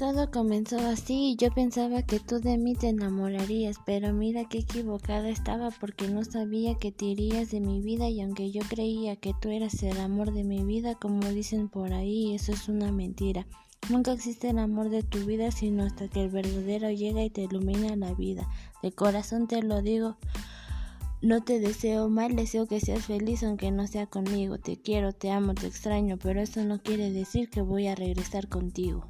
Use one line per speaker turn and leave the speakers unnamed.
Todo comenzó así y yo pensaba que tú de mí te enamorarías, pero mira qué equivocada estaba porque no sabía que te irías de mi vida y aunque yo creía que tú eras el amor de mi vida, como dicen por ahí, eso es una mentira. Nunca existe el amor de tu vida sino hasta que el verdadero llega y te ilumina la vida. De corazón te lo digo. No te deseo mal, deseo que seas feliz aunque no sea conmigo. Te quiero, te amo, te extraño, pero eso no quiere decir que voy a regresar contigo.